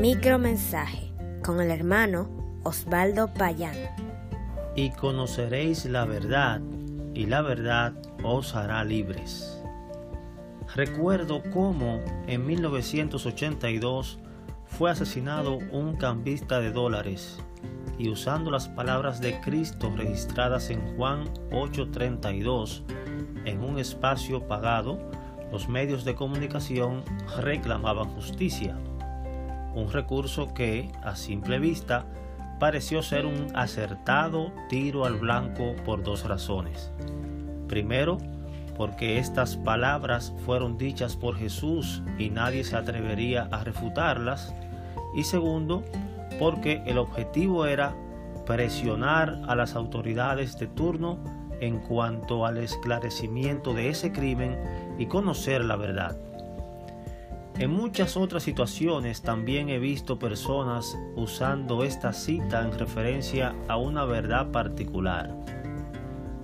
Micromensaje con el hermano Osvaldo Payán. Y conoceréis la verdad, y la verdad os hará libres. Recuerdo cómo en 1982 fue asesinado un cambista de dólares y usando las palabras de Cristo registradas en Juan 8:32 en un espacio pagado, los medios de comunicación reclamaban justicia, un recurso que, a simple vista, pareció ser un acertado tiro al blanco por dos razones. Primero, porque estas palabras fueron dichas por Jesús y nadie se atrevería a refutarlas. Y segundo, porque el objetivo era presionar a las autoridades de turno en cuanto al esclarecimiento de ese crimen y conocer la verdad. En muchas otras situaciones también he visto personas usando esta cita en referencia a una verdad particular.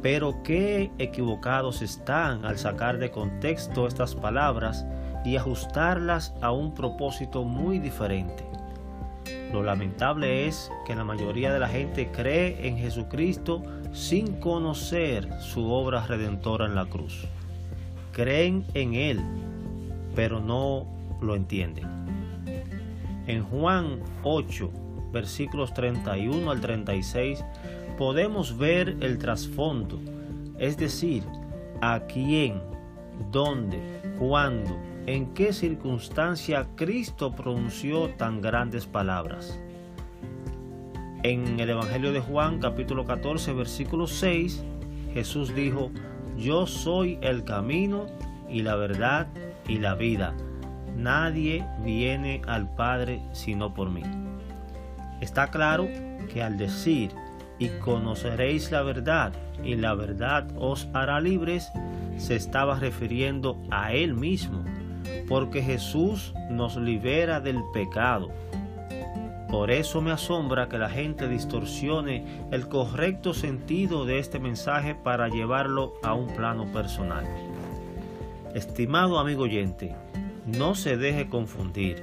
Pero qué equivocados están al sacar de contexto estas palabras y ajustarlas a un propósito muy diferente. Lo lamentable es que la mayoría de la gente cree en Jesucristo sin conocer su obra redentora en la cruz. Creen en Él, pero no lo entienden. En Juan 8, versículos 31 al 36, podemos ver el trasfondo, es decir, a quién, dónde, cuándo, en qué circunstancia Cristo pronunció tan grandes palabras. En el Evangelio de Juan capítulo 14 versículo 6, Jesús dijo, Yo soy el camino y la verdad y la vida. Nadie viene al Padre sino por mí. Está claro que al decir, y conoceréis la verdad, y la verdad os hará libres, se estaba refiriendo a Él mismo, porque Jesús nos libera del pecado. Por eso me asombra que la gente distorsione el correcto sentido de este mensaje para llevarlo a un plano personal. Estimado amigo oyente, no se deje confundir.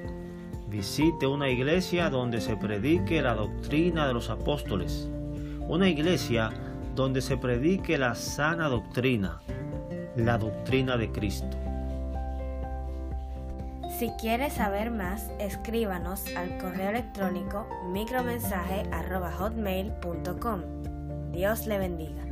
Visite una iglesia donde se predique la doctrina de los apóstoles. Una iglesia donde se predique la sana doctrina, la doctrina de Cristo. Si quieres saber más, escríbanos al correo electrónico micromensaje.hotmail.com. Dios le bendiga.